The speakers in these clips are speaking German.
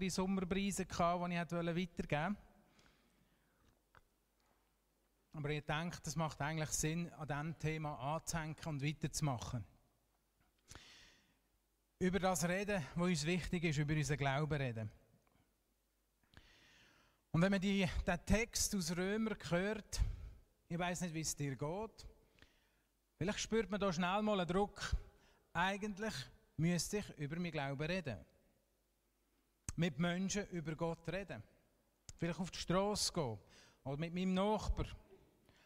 andere Sommerpreise, die ich weitergeben wollte. Aber ich denke, es macht eigentlich Sinn, an diesem Thema anzuhängen und weiterzumachen. Über das reden, was uns wichtig ist, über unseren Glauben reden. Und wenn man die, den Text aus Römer hört, ich weiß nicht, wie es dir geht, vielleicht spürt man da schnell mal einen Druck. Eigentlich müsste ich über mein Glauben reden. Mit Menschen über Gott reden. Vielleicht auf die Straße gehen oder mit meinem Nachbar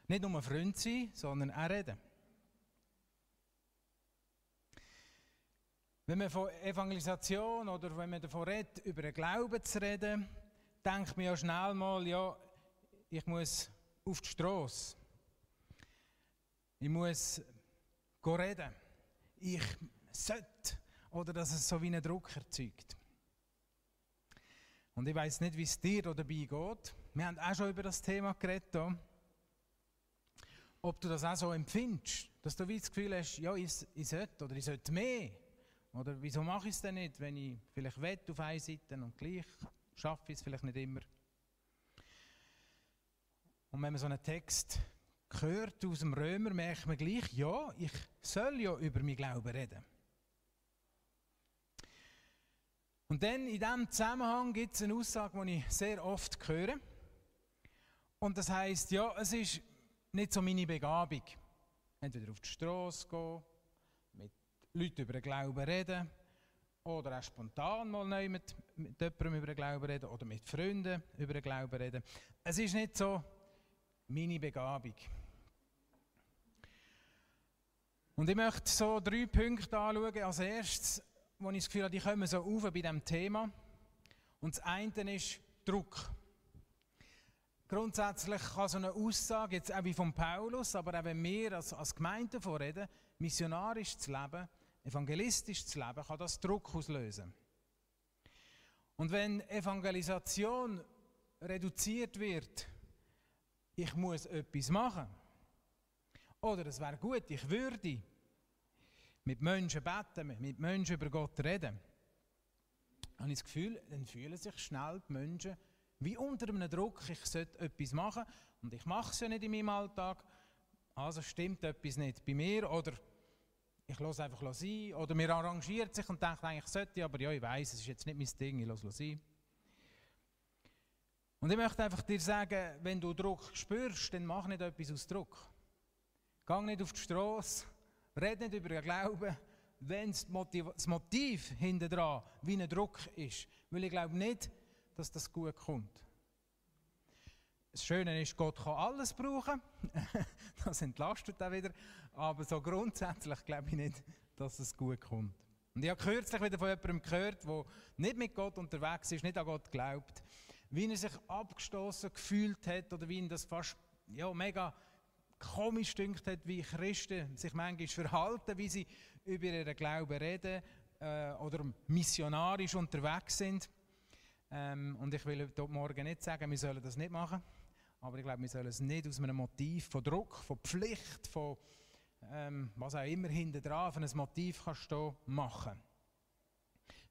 nicht nur Freund sein, sondern auch reden. Wenn man von Evangelisation oder wenn man davon redet, über den Glauben zu reden, denkt man ja schnell mal, ja, ich muss auf die Straße. Ich muss reden. Ich sollte. Oder dass es so wie einen Druck erzeugt. Und ich weiß nicht, wie es dir dabei geht. Wir haben auch schon über das Thema geredet. Hier ob du das auch so empfindest, dass du das Gefühl hast, ja, ich, ich sollte oder ich sollte mehr. Oder wieso mache ich es denn nicht, wenn ich vielleicht wette auf einer Seite und gleich schaffe ich es vielleicht nicht immer. Und wenn man so einen Text hört aus dem Römer, merkt man gleich, ja, ich soll ja über mein Glauben reden. Und dann in diesem Zusammenhang gibt es eine Aussage, die ich sehr oft höre. Und das heißt, ja, es ist nicht so meine Begabung. Entweder auf die Straße gehen, mit Leuten über den Glauben reden oder auch spontan mal neu mit, mit jemandem über den Glauben reden oder mit Freunden über den Glauben reden. Es ist nicht so meine Begabung. Und ich möchte so drei Punkte anschauen. Als erstes, wo ich das Gefühl habe, die kommen so auf bei diesem Thema. Und das eine ist Druck. Grundsätzlich kann so eine Aussage, jetzt auch wie von Paulus, aber auch wenn wir als, als Gemeinde vorreden, missionarisch zu leben, evangelistisch zu leben, kann das Druck auslösen. Und wenn Evangelisation reduziert wird, ich muss etwas machen, oder es wäre gut, ich würde mit Menschen beten, mit Menschen über Gott reden, habe ich das Gefühl, dann fühlen sich schnell die Menschen wie unter einem Druck, ich sollte etwas machen und ich mache es ja nicht in meinem Alltag, also stimmt etwas nicht bei mir oder ich lasse einfach sein oder mir arrangiert sich und denkt eigentlich, sollte ich, aber ja, ich weiß, es ist jetzt nicht mein Ding, ich lasse sein. Und ich möchte einfach dir sagen, wenn du Druck spürst, dann mach nicht etwas aus Druck. Geh nicht auf die Straße, red nicht über den Glauben, wenn das Motiv, das hinter dran wie ein Druck ist. Weil ich glaube nicht, dass das gut kommt. Das Schöne ist, Gott kann alles brauchen. das entlastet auch wieder. Aber so grundsätzlich glaube ich nicht, dass es gut kommt. Und ich habe kürzlich wieder von jemandem gehört, der nicht mit Gott unterwegs ist, nicht an Gott glaubt, wie er sich abgestoßen gefühlt hat oder wie ihn das fast ja, mega komisch dünkt hat, wie Christen sich manchmal verhalten, wie sie über ihren Glauben reden äh, oder missionarisch unterwegs sind. Ähm, und ich will heute Morgen nicht sagen, wir sollen das nicht machen. Aber ich glaube, wir sollen es nicht aus einem Motiv von Druck, von Pflicht, von ähm, was auch immer hinter dran, von einem Motiv kannst du machen.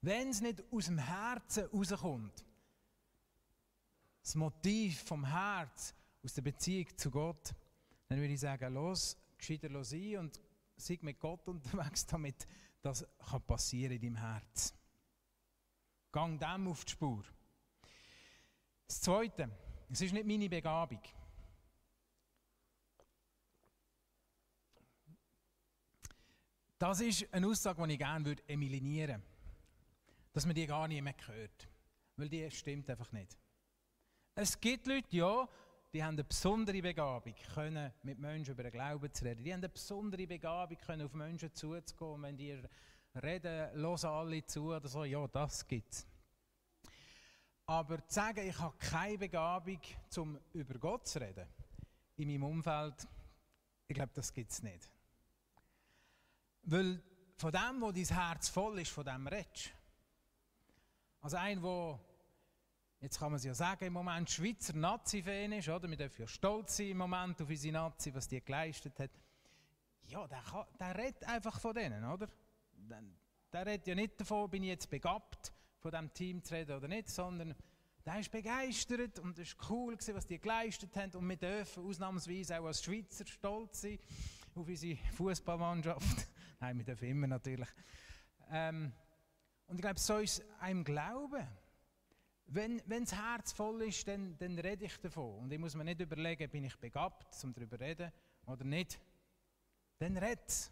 Wenn es nicht aus dem Herzen rauskommt, das Motiv vom Herz, aus der Beziehung zu Gott, dann würde ich sagen, los, gescheiter los ein und sei mit Gott unterwegs, damit das kann passieren in deinem Herz. Gang dem auf die Spur. Das Zweite, es ist nicht meine Begabung. Das ist eine Aussage, die ich gerne eliminieren würde. Dass man die gar nicht mehr hört. Weil die stimmt einfach nicht. Es gibt Leute, ja, die haben eine besondere Begabung, können mit Menschen über den Glauben zu reden. Die haben eine besondere Begabung, können auf Menschen zuzugehen. Wenn die reden, hören alle zu oder so, ja, das gibt es. Aber zu sagen, ich habe keine Begabung, um über Gott zu reden, in meinem Umfeld, ich glaube, das gibt es nicht. Weil von dem, wo dein Herz voll ist, von dem redest Also ein, der, jetzt kann man es ja sagen, im Moment Schweizer Nazi-Fan ist, oder? Wir dürfen ja stolz sein im Moment auf unsere Nazi, was die geleistet hat. Ja, der, kann, der redet einfach von denen, oder? Der, der redet ja nicht davon, bin ich jetzt begabt, von diesem Team zu reden oder nicht, sondern der ist begeistert und es war cool, was die geleistet haben. Und wir dürfen ausnahmsweise auch als Schweizer stolz sein auf unsere Fußballmannschaft. Nein, wir dürfen immer natürlich. Ähm, und ich glaube, so ist einem Glauben. Wenn, wenn das Herz voll ist, dann, dann rede ich davon. Und ich muss mir nicht überlegen, bin ich begabt, um darüber zu reden oder nicht. Dann redet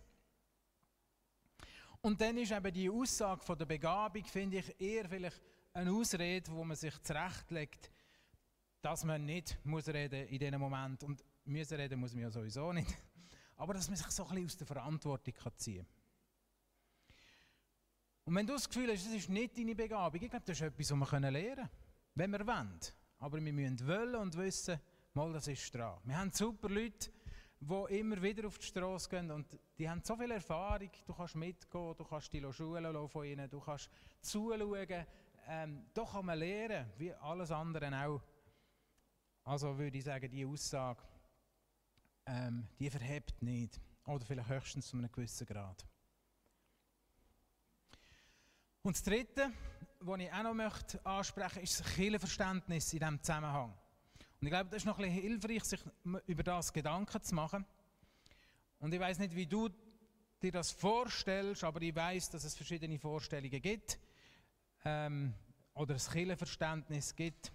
Und dann ist eben die Aussage von der Begabung, finde ich, eher vielleicht eine Ausrede, wo man sich zurechtlegt, dass man nicht muss reden in diesem Moment. Und müssen reden muss man ja sowieso nicht. Aber dass man sich so ein bisschen aus der Verantwortung ziehen kann. Und wenn du das Gefühl hast, das ist nicht deine Begabung, ich glaube, das ist etwas, was wir lernen können, wenn wir wollen. Aber wir müssen wollen und wissen, mal, das ist dran. Wir haben super Leute, die immer wieder auf die Straße gehen und die haben so viel Erfahrung, du kannst mitgehen, du kannst die Schulen von ihnen, du kannst zuschauen, ähm, da kann man lernen, wie alles andere auch. Also würde ich sagen, die Aussage, ähm, die verhebt nicht. Oder vielleicht höchstens zu einem gewissen Grad. Und das Dritte, was ich auch noch möchte ansprechen möchte, ist das Kirchenverständnis in diesem Zusammenhang. Und ich glaube, das ist noch ein bisschen hilfreich, sich über das Gedanken zu machen. Und ich weiß nicht, wie du dir das vorstellst, aber ich weiß, dass es verschiedene Vorstellungen gibt ähm, oder ein Kirchenverständnis gibt.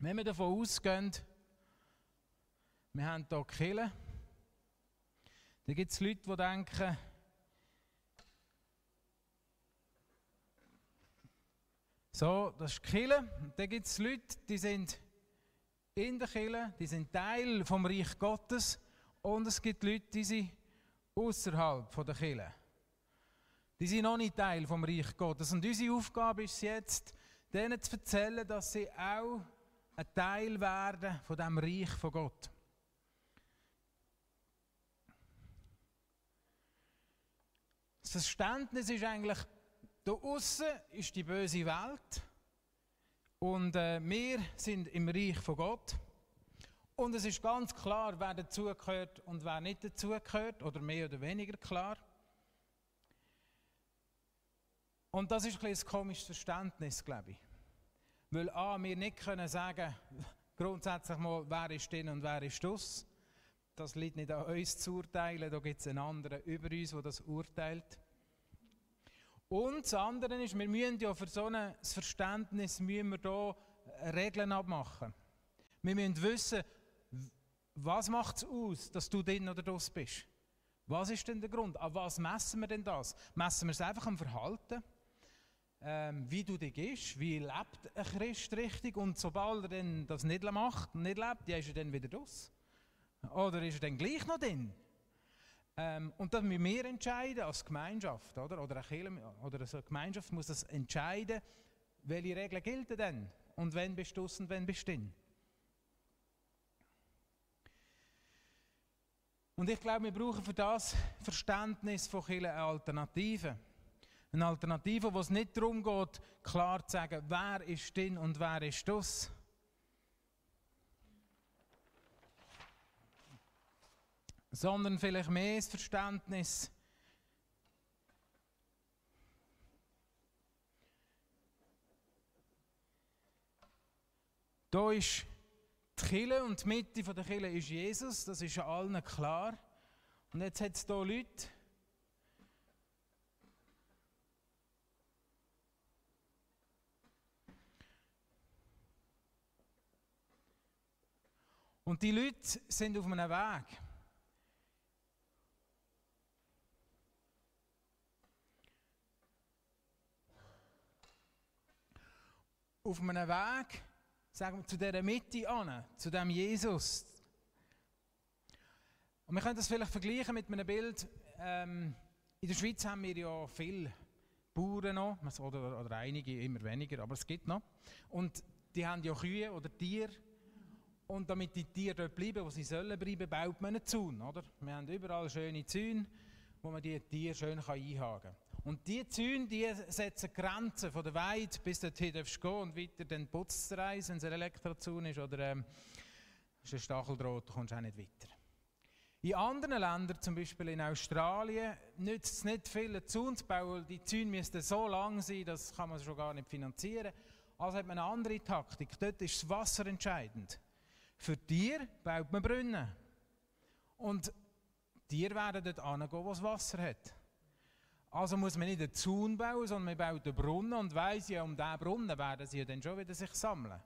Wenn wir davon ausgehen, wir haben hier Kirche, dann gibt es Leute, die denken, so, das ist die Kirche. Dann gibt es Leute, die sind in der Kirche, die sind Teil vom Reich Gottes und es gibt Leute, die sind außerhalb der Kirche. Die sind noch nicht Teil vom Reich Gottes. Und unsere Aufgabe ist jetzt, denen zu erzählen, dass sie auch ein Teil werden von dem Reich von Gott. Das Verständnis ist eigentlich, da außen ist die böse Welt und äh, wir sind im Reich von Gott. Und es ist ganz klar, wer dazugehört und wer nicht dazugehört, oder mehr oder weniger klar. Und das ist ein, ein komisches Verständnis, glaube ich. Weil A, wir nicht können sagen, grundsätzlich mal, wer ist drin und wer ist das. Das liegt nicht an uns zu urteilen, da gibt es einen anderen über uns, der das urteilt. Und das andere ist, wir müssen ja für so ein Verständnis müssen wir hier Regeln abmachen. Wir müssen wissen, was macht es aus, dass du drin oder das bist. Was ist denn der Grund? An was messen wir denn das? Messen wir es einfach am Verhalten? ähm, wie du dich gehst, wie lebt ein Christ richtig und sobald er dann das nicht macht und nicht lebt, ja, ist er dann wieder raus. Oder ist er dann gleich noch drin? Ähm, und das müssen wir entscheiden als Gemeinschaft, oder? Oder, eine oder eine Gemeinschaft muss das entscheiden, welche Regeln gelten denn? Und wenn bist du und wenn bist du? Und ich glaube, wir brauchen für das Verständnis von Kirche eine Alternative. Eine Alternative, wo es nicht darum geht, klar zu sagen, wer ist drin und wer ist das. Sondern vielleicht mehr das Verständnis, Da ist die Kille und die Mitte der Kille ist Jesus, das ist allen klar. Und jetzt hat es hier Leute, Und die Leute sind auf einem Weg. Auf einem Weg, sagen wir, zu dieser Mitte an, zu dem Jesus. Und wir können das vielleicht vergleichen mit einem Bild. Ähm, in der Schweiz haben wir ja viele Bauern noch, oder, oder einige, immer weniger, aber es gibt noch. Und die haben ja Kühe oder Tiere. Und damit die Tiere dort bleiben, wo sie sollen bleiben, baut man einen Zaun. Oder? Wir haben überall schöne Zäune, wo man die Tiere schön einhaken kann. Und diese Zäune die setzen Grenzen von der Weide, bis dorthin darfst du gehen und weiter dann putzt es wenn es ein Elektrozaun ist oder ähm, ist ein Stacheldraht, du kommst auch nicht weiter. In anderen Ländern, zum Beispiel in Australien, nützt es nicht viel, einen Zaun zu bauen, die Zäune müssten so lang sein, das kann man schon gar nicht finanzieren. Also hat man eine andere Taktik. Dort ist das Wasser entscheidend. Für Tiere baut man Brunnen. Und Tiere werden dort hingehen, wo es Wasser hat. Also muss man nicht einen Zaun bauen, sondern man baut einen Brunnen und weiss ja, um diesen Brunnen werden sie dann schon wieder sich sammeln.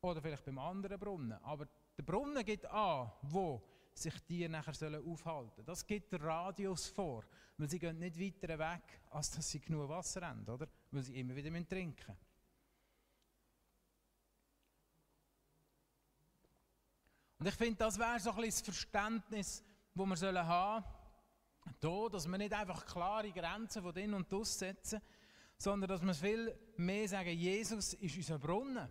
Oder vielleicht beim anderen Brunnen. Aber der Brunnen gibt an, wo sich die nachher sollen aufhalten sollen. Das gibt der Radius vor. Weil sie gehen nicht weiter weg, als dass sie genug Wasser haben, oder? Weil sie immer wieder trinken müssen. Und ich finde, das wäre so ein bisschen das Verständnis, das wir haben sollen, dass wir nicht einfach klare Grenzen von innen und aus setzen, sondern dass wir viel mehr sagen, Jesus ist unser Brunnen.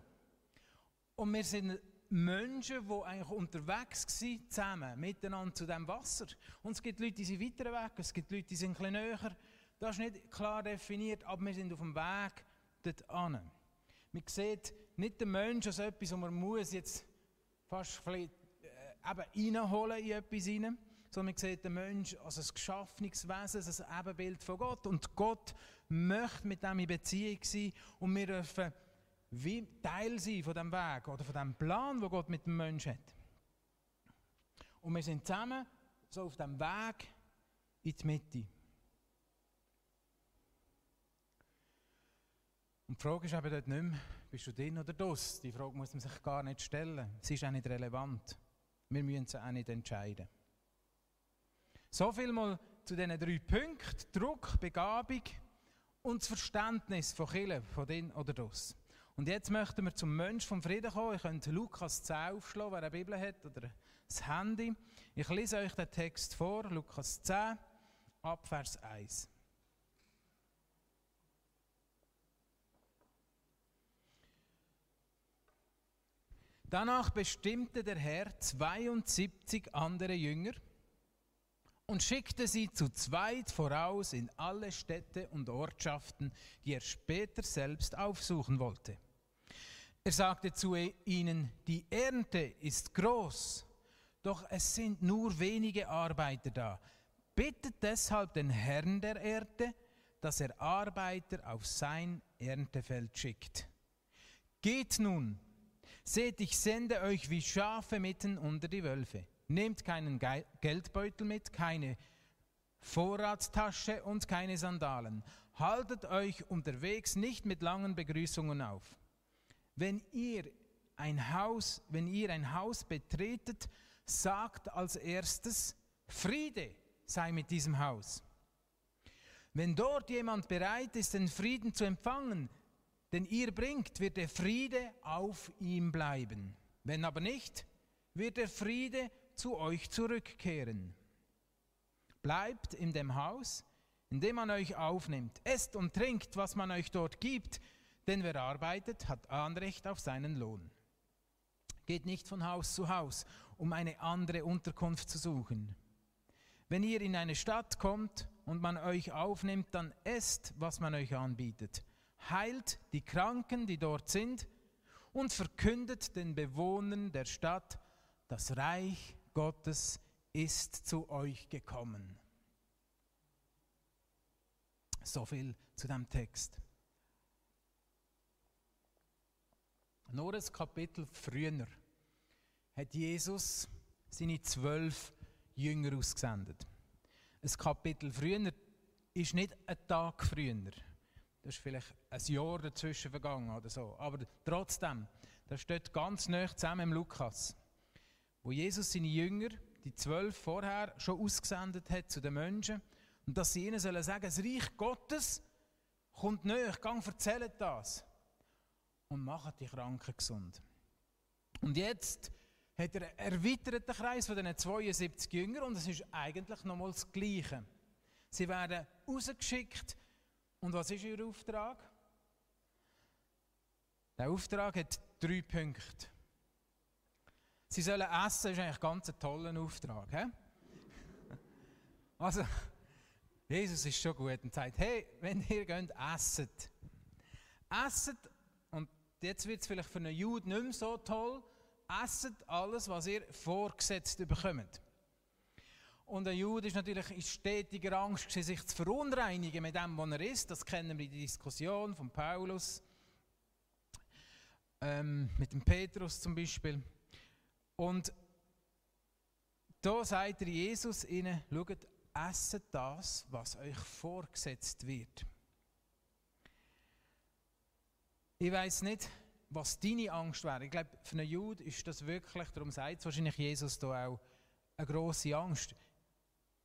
Und wir sind Menschen, die eigentlich unterwegs waren, zusammen, miteinander zu diesem Wasser. Und es gibt Leute, die sind weiter weg, es gibt Leute, die sind ein bisschen näher. Das ist nicht klar definiert, aber wir sind auf dem Weg dorthin. Man sieht nicht den Menschen als etwas, wo man muss jetzt fast vielleicht eben reinholen in etwas rein, sondern man sieht den Menschen als ein geschaffenes Wesen, ein Ebenbild von Gott. Und Gott möchte mit dem in Beziehung sein und wir dürfen wie Teil sein von dem Weg oder von dem Plan, den Gott mit dem Menschen hat. Und wir sind zusammen so auf dem Weg in die Mitte. Und die Frage ist eben dort nicht mehr, bist du drin oder das? Die Frage muss man sich gar nicht stellen. Sie ist auch nicht relevant. Wir müssen es auch nicht entscheiden. So viel mal zu diesen drei Punkten: Druck, Begabung und das Verständnis von Killen, von den oder das. Und jetzt möchten wir zum Mensch vom Frieden kommen. Ich könnte Lukas 10 aufschlagen, wer eine Bibel hat oder das Handy. Ich lese euch den Text vor, Lukas 10, ab Vers 1. Danach bestimmte der Herr 72 andere Jünger und schickte sie zu zweit voraus in alle Städte und Ortschaften, die er später selbst aufsuchen wollte. Er sagte zu ihnen, die Ernte ist groß, doch es sind nur wenige Arbeiter da. Bittet deshalb den Herrn der Erde, dass er Arbeiter auf sein Erntefeld schickt. Geht nun, Seht, ich sende euch wie Schafe mitten unter die Wölfe. Nehmt keinen Geldbeutel mit, keine Vorratstasche und keine Sandalen. Haltet euch unterwegs nicht mit langen Begrüßungen auf. Wenn ihr ein Haus, wenn ihr ein Haus betretet, sagt als erstes Friede sei mit diesem Haus. Wenn dort jemand bereit ist, den Frieden zu empfangen, den ihr bringt, wird der Friede auf ihm bleiben. Wenn aber nicht, wird der Friede zu euch zurückkehren. Bleibt in dem Haus, in dem man euch aufnimmt. Esst und trinkt, was man euch dort gibt, denn wer arbeitet, hat Anrecht auf seinen Lohn. Geht nicht von Haus zu Haus, um eine andere Unterkunft zu suchen. Wenn ihr in eine Stadt kommt und man euch aufnimmt, dann esst, was man euch anbietet heilt die Kranken, die dort sind, und verkündet den Bewohnern der Stadt, das Reich Gottes ist zu euch gekommen. So viel zu dem Text. Nur ein Kapitel früher hat Jesus seine zwölf Jünger ausgesendet. Ein Kapitel früher ist nicht ein Tag früher. Das ist vielleicht ein Jahr dazwischen vergangen oder so. Aber trotzdem, das steht ganz nah zusammen im Lukas, wo Jesus seine Jünger, die zwölf vorher, schon ausgesendet hat zu den Menschen und dass sie ihnen sollen sagen, das Reich Gottes kommt näher, gang erzählt das und macht die Kranken gesund. Und jetzt hat er einen erweiterten Kreis von diesen 72 Jüngern und es ist eigentlich nochmal das Gleiche. Sie werden rausgeschickt und was ist Ihr Auftrag? Der Auftrag hat drei Punkte. Sie sollen essen, ist eigentlich ganz ein toller Auftrag. He? Also, Jesus ist schon gut und sagt, hey, wenn ihr geht, esset. Esset, und jetzt wird es vielleicht für einen Juden nicht mehr so toll, esset alles, was ihr vorgesetzt bekommt. Und ein Jude ist natürlich in stetiger Angst, sich zu verunreinigen mit dem, was er ist. Das kennen wir in der Diskussion von Paulus, ähm, mit dem Petrus zum Beispiel. Und da sagt Jesus ihnen, schaut, esset das, was euch vorgesetzt wird. Ich weiß nicht, was deine Angst wäre. Ich glaube, für einen Jude ist das wirklich, darum sagt wahrscheinlich Jesus da auch, eine grosse Angst.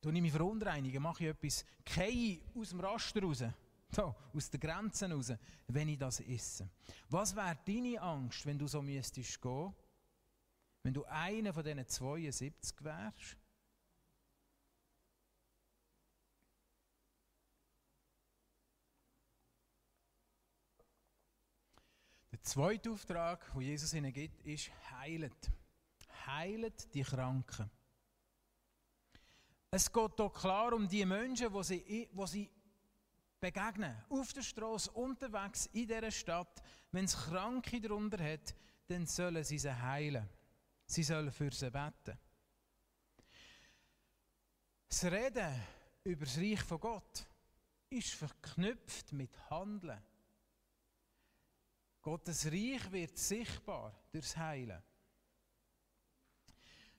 Du ich mich verunreinigen, mache ich etwas, gehe aus dem Raster raus, so, aus den Grenzen raus, wenn ich das esse. Was wäre deine Angst, wenn du so müsstest gehen, wenn du einer von diesen 72 wärst? Der zweite Auftrag, den Jesus ihnen gibt, ist heilet. Heilet die Kranken. Es geht hier klar um die Menschen, die sie, die sie begegnen. Auf der Straße, unterwegs in dieser Stadt. Wenn es Kranke darunter hat, dann sollen sie sie heilen. Sie sollen für sie beten. Das Reden über das Reich von Gott ist verknüpft mit Handeln. Gottes Reich wird sichtbar durchs Heilen.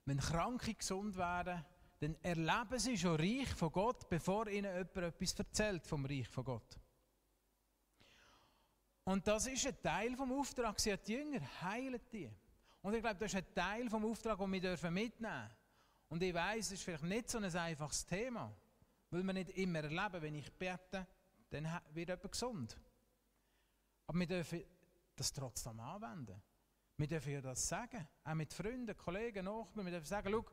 Wenn Kranke gesund werden, dann erleben sie schon Reich von Gott, bevor ihnen jemand etwas erzählt vom Reich von Gott. Und das ist ein Teil vom Auftrag, sie hat die Jünger, heilen die. Und ich glaube, das ist ein Teil vom Auftrag, den wir mitnehmen dürfen. Und ich weiß, es ist vielleicht nicht so ein einfaches Thema, weil wir nicht immer erleben, wenn ich bete, dann wird jemand gesund. Aber wir dürfen das trotzdem anwenden. Wir dürfen ja das sagen, auch mit Freunden, Kollegen, Nachbarn. Wir dürfen sagen, schau,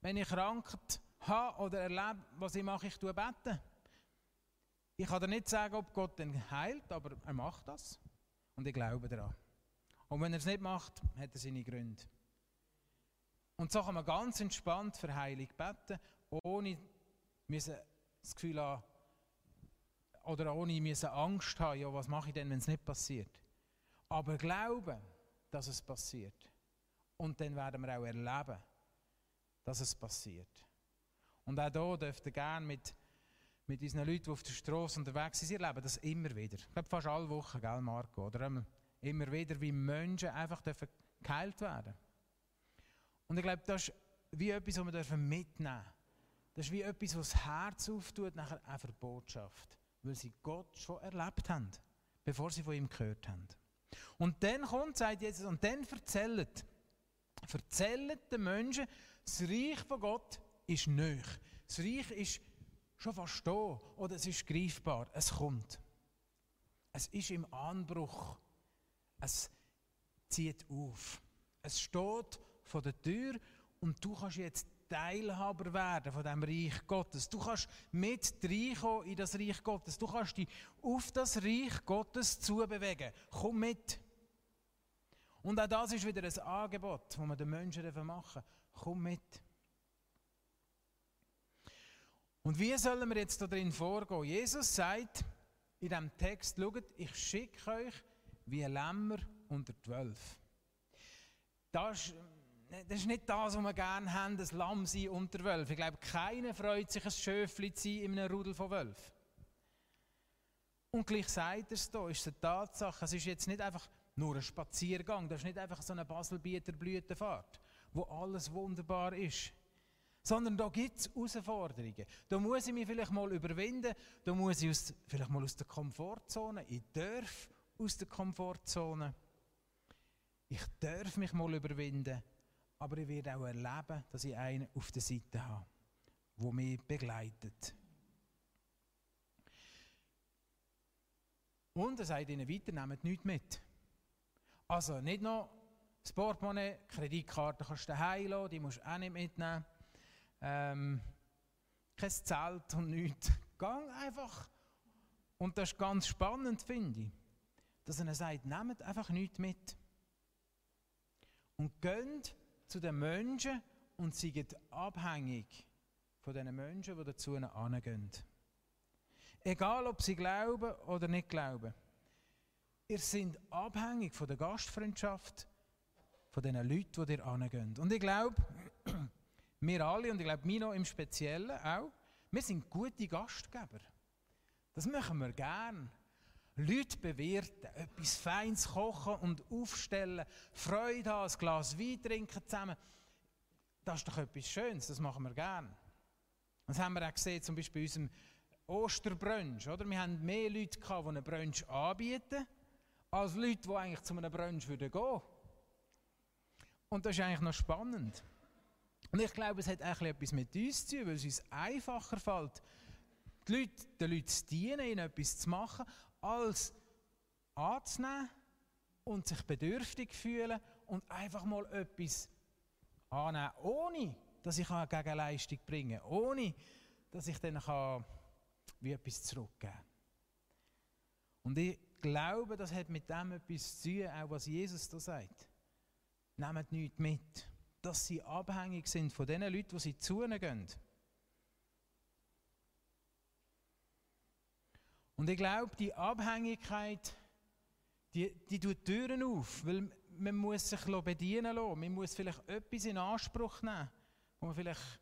wenn ich Krankheit habe oder erlebe, was ich mache, ich tue beten. Ich kann dir nicht sagen, ob Gott den heilt, aber er macht das. Und ich glaube daran. Und wenn er es nicht macht, hat er seine Gründe. Und so kann man ganz entspannt für Heilung beten, ohne das Gefühl haben, oder ohne Angst haben, ja, was mache ich denn, wenn es nicht passiert. Aber glauben, dass es passiert. Und dann werden wir auch erleben, dass es passiert. Und auch hier dürft ihr gerne mit, mit unseren Leuten, die auf der Straße unterwegs sind, sie erleben das immer wieder. Ich glaube, fast alle Wochen, gell, Marco? Oder immer wieder, wie Menschen einfach dürfen geheilt werden Und ich glaube, das ist wie etwas, was wir mitnehmen dürfen. Das ist wie etwas, was das Herz auftut, nachher auch für Botschaft. Weil sie Gott schon erlebt haben, bevor sie von ihm gehört haben. Und dann kommt, sagt Jesus, und dann erzählt, erzählt den Menschen, das Reich von Gott ist nöch. Das Reich ist schon fast da oder es ist greifbar. Es kommt. Es ist im Anbruch. Es zieht auf. Es steht vor der Tür und du kannst jetzt Teilhaber werden von dem Reich Gottes. Du kannst mit reinkommen in das Reich Gottes. Du kannst dich auf das Reich Gottes zubewegen. Komm mit. Und auch das ist wieder ein Angebot, das wir den Menschen machen. Komm mit. Und wie sollen wir jetzt da drin vorgehen? Jesus sagt in diesem Text, schaut, ich schicke euch wie Lämmer unter zwölf. Das ist, das ist nicht das, was wir gerne haben, ein Lamm sein unter Wölfen. Ich glaube, keiner freut sich, ein Schöfli zu sein in einem Rudel von Wölfen. Und gleich sagt er es da, ist eine Tatsache, es ist jetzt nicht einfach nur ein Spaziergang. Das ist nicht einfach so eine Baselbieter Blütenfahrt, wo alles wunderbar ist. Sondern da gibt es Herausforderungen. Da muss ich mich vielleicht mal überwinden. Da muss ich aus, vielleicht mal aus der Komfortzone. Ich darf aus der Komfortzone. Ich darf mich mal überwinden. Aber ich werde auch erleben, dass ich einen auf der Seite habe, der mich begleitet. Und er sagt ihnen weiter, nehmt nichts mit. Also nicht noch das Portemonnaie, Kreditkarte kannst du daheim lassen, die musst du auch nicht mitnehmen. Ähm, kein Zelt und nichts. Gang einfach. Und das ist ganz spannend, finde ich, dass er sagt, nehmt einfach nichts mit. Und geht zu den Menschen und seid abhängig von den Menschen, die dazu angehen. Egal, ob sie glauben oder nicht glauben. Ihr seid abhängig von der Gastfreundschaft von den Leuten, die dir angehen. Und ich glaube, wir alle, und ich glaube Mino im Speziellen auch, wir sind gute Gastgeber. Das machen wir gern. Leute bewirten, etwas Feins kochen und aufstellen, Freude haben, ein Glas Wein trinken zusammen. Das ist doch etwas Schönes, das machen wir gern. Das haben wir auch gesehen, zum Beispiel bei unserem Osterbrunch. Oder? Wir haben mehr Leute, gehabt, die einen Brunch anbieten, als Leute, die eigentlich zu einem Brunch gehen würden. Und das ist eigentlich noch spannend. Und ich glaube, es hat etwas mit uns zu tun, weil es uns einfacher fällt, den Leuten zu dienen, ihnen etwas zu machen, als anzunehmen und sich bedürftig fühlen und einfach mal etwas annehmen, ohne dass ich eine Gegenleistung bringen kann, ohne dass ich dann kann, wie etwas zurückgeben kann. Und ich glaube, das hat mit dem etwas zu tun, auch was Jesus da sagt. Nehmt nichts mit, dass sie abhängig sind von den Leuten, die sie zu ihnen gehen. Und ich glaube, die Abhängigkeit, die, die tut Türen auf, weil man muss sich bedienen lassen. Man muss vielleicht etwas in Anspruch nehmen, wo man vielleicht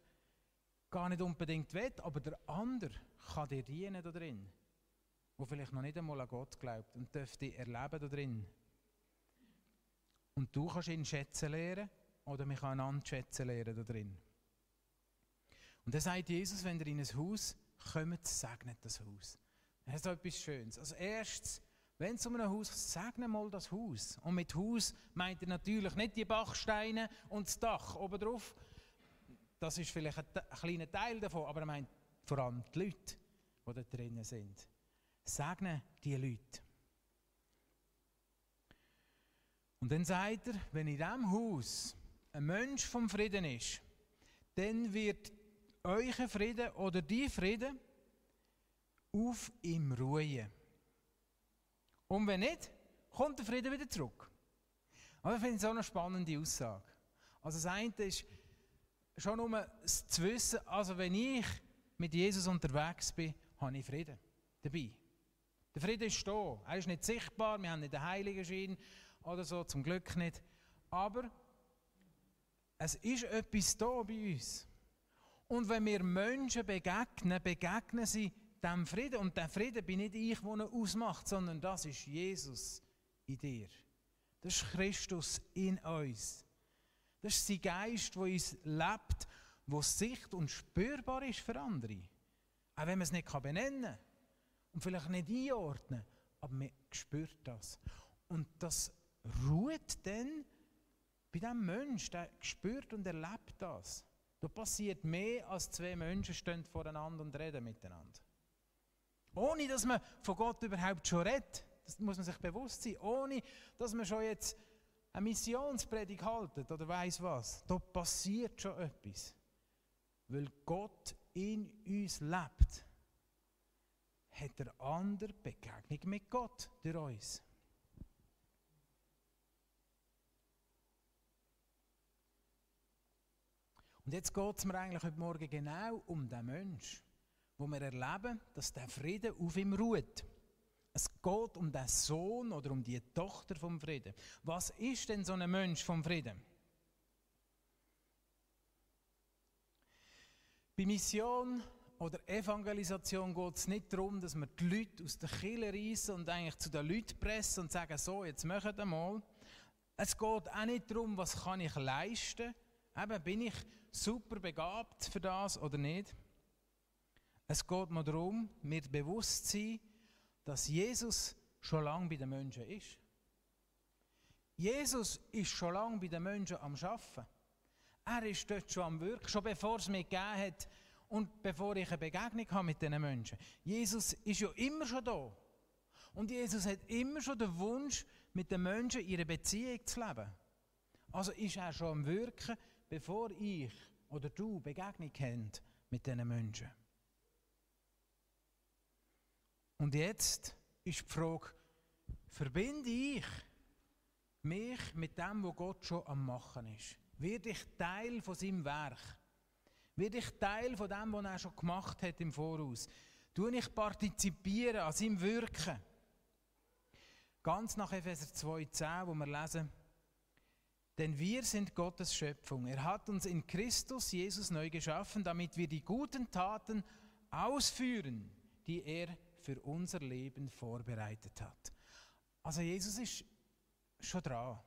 gar nicht unbedingt will, aber der andere kann dir dienen da drin, wo vielleicht noch nicht einmal an Gott glaubt und dürfte erleben da drin. Und du kannst ihn schätzen lernen oder man kann einander schätzen lernen da drin. Und dann sagt Jesus, wenn ihr in ein Haus kommt, segnet das Haus. Das ist etwas Schönes. Als erstes, wenn es um ein Haus geht, segne mal das Haus. Und mit Haus meint er natürlich nicht die Bachsteine und das Dach oben drauf. Das ist vielleicht ein, ein kleiner Teil davon, aber er meint vor allem die Leute, die da drinnen sind. Segne die Leute. Und dann sagt er, wenn in diesem Haus ein Mensch vom Frieden ist, dann wird euer Frieden oder die Frieden auf ihm ruhen. Und wenn nicht, kommt der Frieden wieder zurück. Aber ich finde es auch eine spannende Aussage. Also das eine ist schon um zu wissen, also wenn ich mit Jesus unterwegs bin, habe ich Frieden dabei. Der Frieden ist da. Er ist nicht sichtbar, wir haben nicht den Heiligenschein oder so, zum Glück nicht. Aber es ist etwas da bei uns. Und wenn wir Menschen begegnen, begegnen sie dem Frieden. Und der Frieden bin nicht ich, der ihn ausmacht, sondern das ist Jesus in dir. Das ist Christus in uns. Das ist sein Geist, der uns lebt, wo sicht- und spürbar ist für andere. Auch wenn man es nicht benennen kann und vielleicht nicht einordnen, aber man spürt das. Und das ruht dann bei dem Menschen, der spürt und erlebt das. Da passiert mehr, als zwei Menschen stehen voreinander und reden miteinander. Ohne dass man von Gott überhaupt schon redet. Das muss man sich bewusst sein. Ohne dass man schon jetzt eine Missionspredigt haltet oder weiß was. Da passiert schon etwas. Weil Gott in uns lebt, hat er andere Begegnung mit Gott durch uns. Und jetzt geht es mir eigentlich heute Morgen genau um den Menschen wo wir erleben, dass der Frieden auf ihm ruht. Es geht um den Sohn oder um die Tochter vom Frieden. Was ist denn so ein Mensch vom Frieden? Bei Mission oder Evangelisation geht es nicht darum, dass wir die Leute aus der Kirche reissen und eigentlich zu den Leuten pressen und sagen, so, jetzt machen wir mal. Es geht auch nicht darum, was kann ich leisten. Eben, bin ich super begabt für das oder nicht? Es geht mir darum, mir bewusst zu sein, dass Jesus schon lange bei den Menschen ist. Jesus ist schon lange bei den Menschen am Arbeiten. Er ist dort schon am Wirken, schon bevor es mir gegeben hat und bevor ich eine Begegnung habe mit diesen Menschen. Jesus ist ja immer schon da. Und Jesus hat immer schon den Wunsch, mit den Menschen ihre Beziehung zu leben. Also ist er schon am Wirken, bevor ich oder du Begegnung kennt mit diesen Menschen. Und jetzt ist die Frage, verbinde ich mich mit dem, was Gott schon am Machen ist? Werde ich Teil von seinem Werk? Werde ich Teil von dem, was er schon gemacht hat im Voraus? Tue ich partizipieren an seinem Wirken? Ganz nach Epheser 2,10, wo wir lesen, Denn wir sind Gottes Schöpfung. Er hat uns in Christus Jesus neu geschaffen, damit wir die guten Taten ausführen, die er für unser Leben vorbereitet hat. Also Jesus ist schon dran.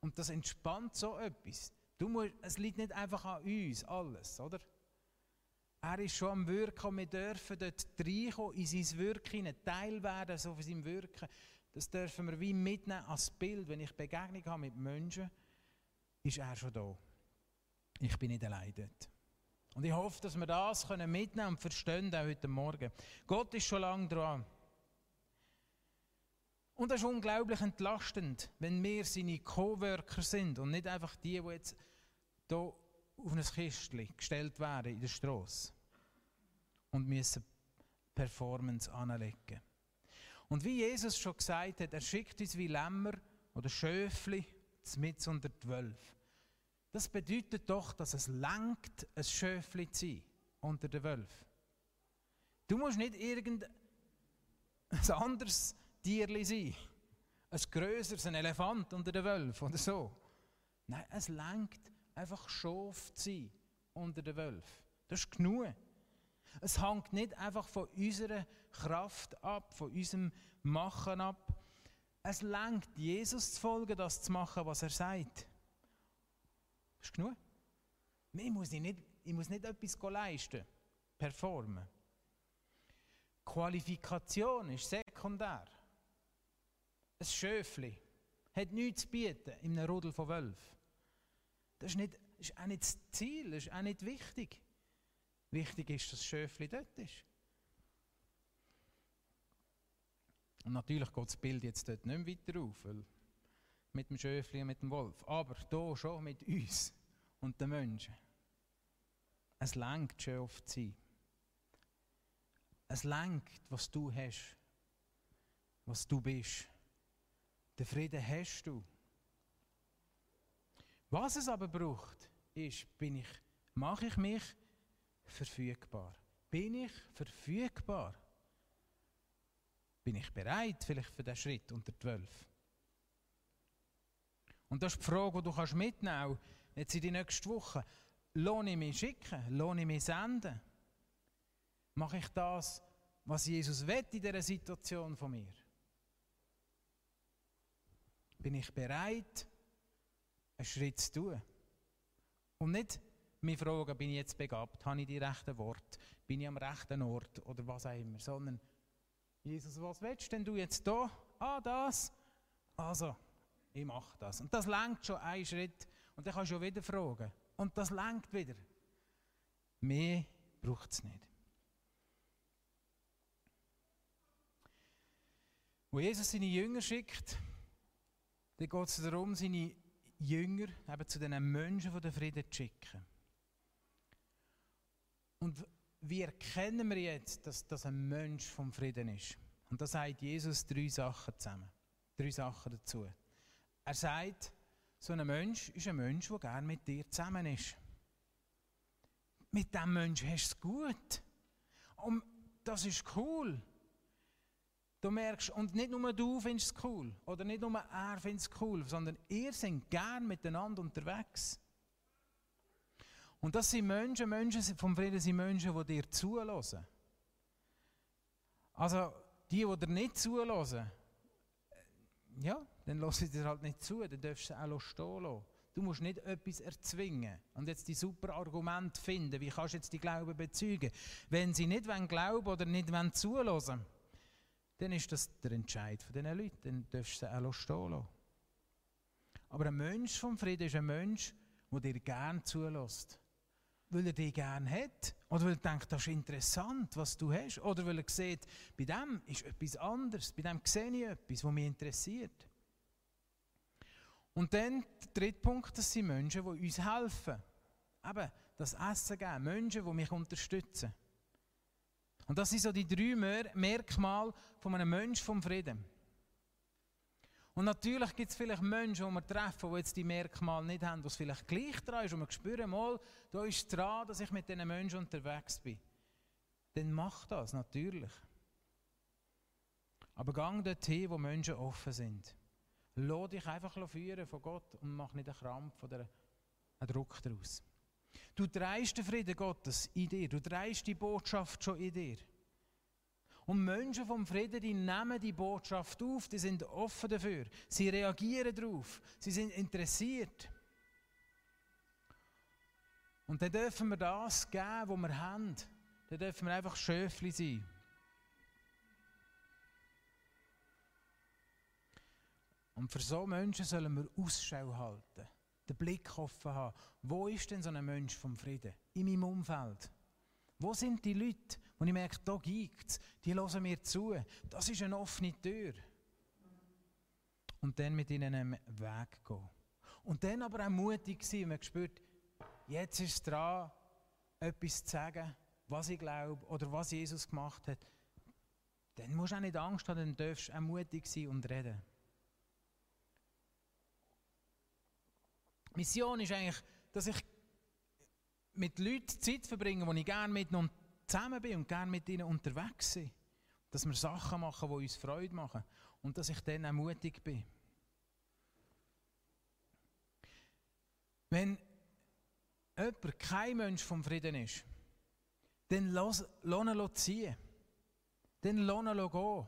Und das entspannt so etwas. Du musst, es liegt nicht einfach an uns alles, oder? Er ist schon am Wirken und wir dürfen dort reinkommen, in sein Wirken, Teil werden so von seinem Wirken. Das dürfen wir wie mitnehmen als Bild. Wenn ich Begegnung habe mit Menschen, ist er schon da. Ich bin nicht allein dort. Und ich hoffe, dass wir das mitnehmen können und verstehen auch heute Morgen. Gott ist schon lange dran. Und das ist unglaublich entlastend, wenn wir seine Coworker sind und nicht einfach die, die jetzt hier auf ein Kistchen gestellt werden in der Straße und müssen Performance anlegen. Und wie Jesus schon gesagt hat, er schickt uns wie Lämmer oder Schöfli mit unter die Wölfe. Das bedeutet doch, dass es langt, ein Schöfli zu sein unter den Wölfen. Du musst nicht irgendein anderes Tierli sein. Ein grösseres, ein Elefant unter den Wölfen oder so. Nein, es langt einfach Schof zu sein unter den Wölfen. Das ist genug. Es hängt nicht einfach von unserer Kraft ab, von unserem Machen ab. Es langt, Jesus zu folgen, das zu machen, was er sagt. Das ist genug. Ich muss nicht, ich muss nicht etwas leisten, performen. Qualifikation ist sekundär. Ein Schöfli hat nichts zu bieten in einem Rudel von Wölfen. Das ist, nicht, ist auch nicht das Ziel, das ist auch nicht wichtig. Wichtig ist, dass das Schöfli dort ist. Und natürlich geht das Bild jetzt dort nicht mehr weiter auf, weil mit dem Schöfli und mit dem Wolf. Aber hier schon mit uns und den Menschen. Es lenkt schon oft sein. Es lenkt, was du hast, was du bist. Den Frieden hast du. Was es aber braucht, ist, bin ich, mache ich mich verfügbar? Bin ich verfügbar? Bin ich bereit vielleicht für den Schritt unter zwölf? Und das ist die Frage, die du kannst mitnehmen kannst, jetzt in die nächsten Wochen. Lohne ich mich schicken? Lohne ich mich senden? Mache ich das, was Jesus will in dieser Situation von mir? Bin ich bereit, einen Schritt zu tun? Und nicht mich fragen, bin ich jetzt begabt, habe ich die rechten Worte, bin ich am rechten Ort oder was auch immer, sondern Jesus, was willst denn du jetzt da? Ah, das. Also, ich mache das. Und das lenkt schon einen Schritt und dann kannst du schon wieder fragen. Und das lenkt wieder. Mehr braucht es nicht. Wo Jesus seine Jünger schickt, dann geht es darum, seine Jünger eben zu den Menschen der Frieden zu schicken. Und wie erkennen wir jetzt, dass das ein Mensch vom Frieden ist? Und da sagt Jesus drei Sachen zusammen. Drei Sachen dazu. Er sagt, so ein Mensch ist ein Mensch, der gerne mit dir zusammen ist. Mit diesem Menschen hast du es gut. Und das ist cool. Du merkst, und nicht nur du findest es cool, oder nicht nur er findet es cool, sondern ihr seid gern miteinander unterwegs. Und das sind Menschen, Menschen vom Frieden sind Menschen, die dir zulassen. Also, die, die dir nicht zulassen, ja, dann lass sie dir halt nicht zu, dann darfst du sie auch stehen lassen. Du musst nicht etwas erzwingen und jetzt die super Argumente finden, wie kannst du jetzt die Glauben bezeugen. Wenn sie nicht wollen glauben oder nicht wollen zulassen dann ist das der Entscheid von diesen Leuten. Dann darfst du sie auch stehen lassen. Aber ein Mensch vom Frieden ist ein Mensch, der dir gerne zulässt. Weil er dich gerne hat. Oder weil er denkt, das ist interessant, was du hast. Oder weil er sieht, bei dem ist etwas anderes. Bei dem sehe ich etwas, was mich interessiert. Und dann der dritte Punkt, das sind Menschen, die uns helfen. Eben, das Essen geben. Menschen, die mich unterstützen. Und das sind so die drei Merkmale von einem Menschen vom Frieden. Und natürlich gibt es vielleicht Menschen, die wir treffen, die jetzt die Merkmale nicht haben, es vielleicht gleich dran ist, und wir spüren mal, da ist dran, dass ich mit diesen Menschen unterwegs bin. Dann mach das, natürlich. Aber gang dorthin, wo Menschen offen sind. Lass dich einfach führen von Gott und mach nicht einen Krampf oder einen Druck daraus. Du trägst den Frieden Gottes in dir. Du trägst die Botschaft schon in dir. Und Menschen vom Frieden, die nehmen die Botschaft auf, die sind offen dafür. Sie reagieren darauf. Sie sind interessiert. Und dann dürfen wir das geben, was wir haben. Dann dürfen wir einfach Schöfli sein. Und für so Menschen sollen wir Ausschau halten, den Blick offen haben. Wo ist denn so ein Mensch vom Frieden? In meinem Umfeld. Wo sind die Leute, wo ich merke, da gibt es, die hören mir zu. Das ist eine offene Tür. Und dann mit ihnen einen Weg gehen. Und dann aber auch mutig sein, wenn man spürt, jetzt ist es dran, etwas zu sagen, was ich glaube oder was Jesus gemacht hat. Dann musst du auch nicht Angst haben, dann darfst du auch mutig sein und reden. Mission ist eigentlich, dass ich mit Leuten Zeit verbringe, wo ich gerne mit ihnen zusammen bin und gerne mit ihnen unterwegs bin. Dass wir Sachen machen, die uns Freude machen. Und dass ich dann auch mutig bin. Wenn jemand kein Mensch vom Frieden ist, dann lass, ihn ziehen. Dann lass ihn gehen.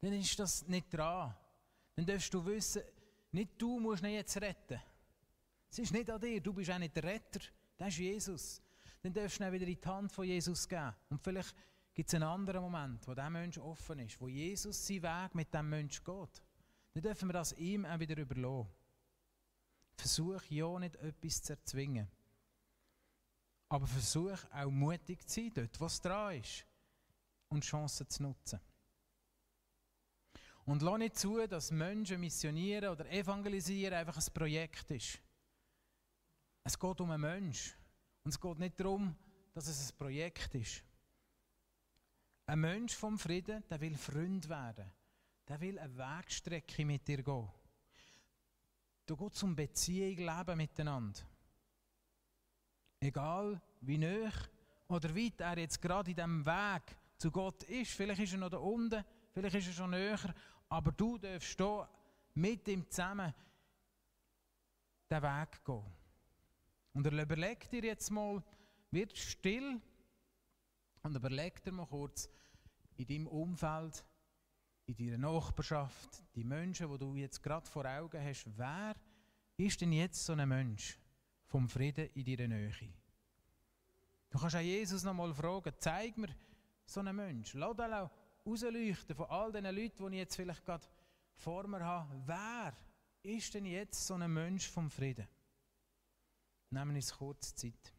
Dann ist das nicht dran. Dann darfst du wissen, nicht du musst ihn jetzt retten. Es ist nicht an dir, du bist auch nicht der Retter, das ist Jesus. Dann darfst du ihn wieder in die Hand von Jesus geben. Und vielleicht gibt es einen anderen Moment, wo der Mensch offen ist, wo Jesus seinen Weg mit dem Mensch geht. Dann dürfen wir das ihm auch wieder überlassen. Versuch ja nicht etwas zu erzwingen. Aber versuch auch mutig zu sein, dort, was dran ist. Und Chancen zu nutzen. Und lass nicht zu, dass Menschen missionieren oder evangelisieren einfach ein Projekt ist. Es geht um einen Mensch. Und es geht nicht darum, dass es ein Projekt ist. Ein Mensch vom Frieden, der will Freund werden. Der will eine Wegstrecke mit dir gehen. Du gehst zum Beziehung leben miteinander. Egal wie nah oder weit er jetzt gerade in diesem Weg zu Gott ist. Vielleicht ist er noch da unten, vielleicht ist er schon näher. Aber du darfst hier mit ihm zusammen den Weg gehen. Und er überlegt dir jetzt mal, wird still und überleg dir mal kurz in deinem Umfeld, in deiner Nachbarschaft, die Menschen, die du jetzt gerade vor Augen hast, wer ist denn jetzt so ein Mensch vom Frieden in deiner Nähe? Du kannst auch Jesus noch mal fragen, zeig mir so einen Mensch. Lass ihn auch rausleuchten von all den Leuten, die ich jetzt vielleicht gerade vor mir habe. Wer ist denn jetzt so ein Mensch vom Frieden? Nehmen uns kurz Zeit.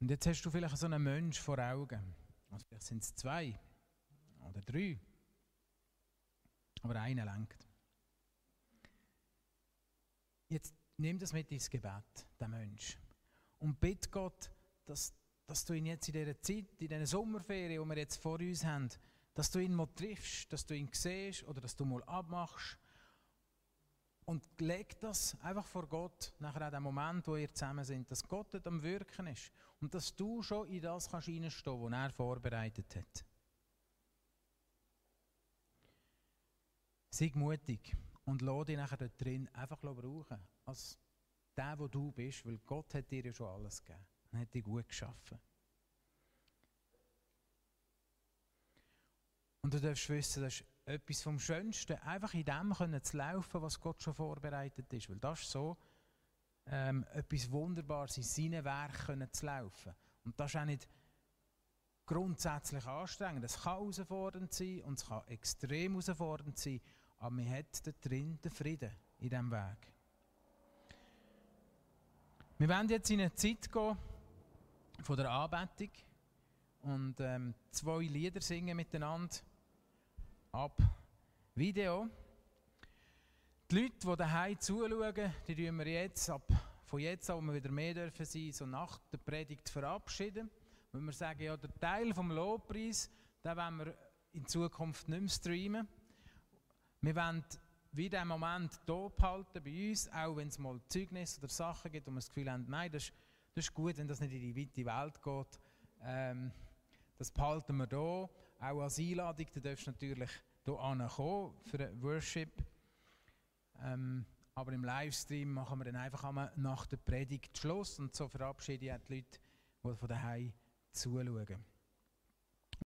Und jetzt hast du vielleicht so einen Mensch vor Augen. Also vielleicht sind es zwei oder drei. Aber einer lenkt. Jetzt nimm das mit ins Gebet, der Mensch. Und bitte Gott, dass, dass du ihn jetzt in dieser Zeit, in dieser Sommerferien, die wir jetzt vor uns haben, dass du ihn mal triffst, dass du ihn siehst oder dass du mal abmachst und leg das einfach vor Gott, nachher an dem Moment, wo ihr zusammen sind, dass Gott dort am Wirken ist und dass du schon in das kannst was er vorbereitet hat. Sei mutig und lass dich nachher dort drin einfach brauchen, als der, wo du bist, weil Gott hat dir ja schon alles gegeben und hat dich gut geschaffen. Und du darfst wissen, das ist etwas vom Schönsten, einfach in dem können zu laufen, was Gott schon vorbereitet ist. Weil das ist so ähm, etwas Wunderbares, in seinen Werk können zu laufen. Und das ist auch nicht grundsätzlich anstrengend. Es kann herausfordernd sein und es kann extrem herausfordernd sein, aber man hat da drin den Frieden in diesem Weg. Wir werden jetzt in eine Zeit gehen von der Anbetung und ähm, zwei Lieder singen miteinander ab Video. Die Leute, die daheim zuschauen, die tun wir jetzt ab, von jetzt an, wo wir wieder mehr dürfen sein, so nach der Predigt verabschieden. Wenn wir sagen, ja, der Teil vom Lobpreis, den wollen wir in Zukunft nicht mehr streamen. Wir wollen wie diesen Moment hier behalten bei uns, auch wenn es mal Zeugnis oder Sachen gibt, wo wir das Gefühl haben, nein, das ist, das ist gut, wenn das nicht in die weite Welt geht. Ähm, das behalten wir hier. Auch als Einladung, du darfst natürlich hier kommen für ein Worship. Ähm, aber im Livestream machen wir dann einfach nach der Predigt Schluss und so verabschiede ich die Leute, die von daheim zuschauen.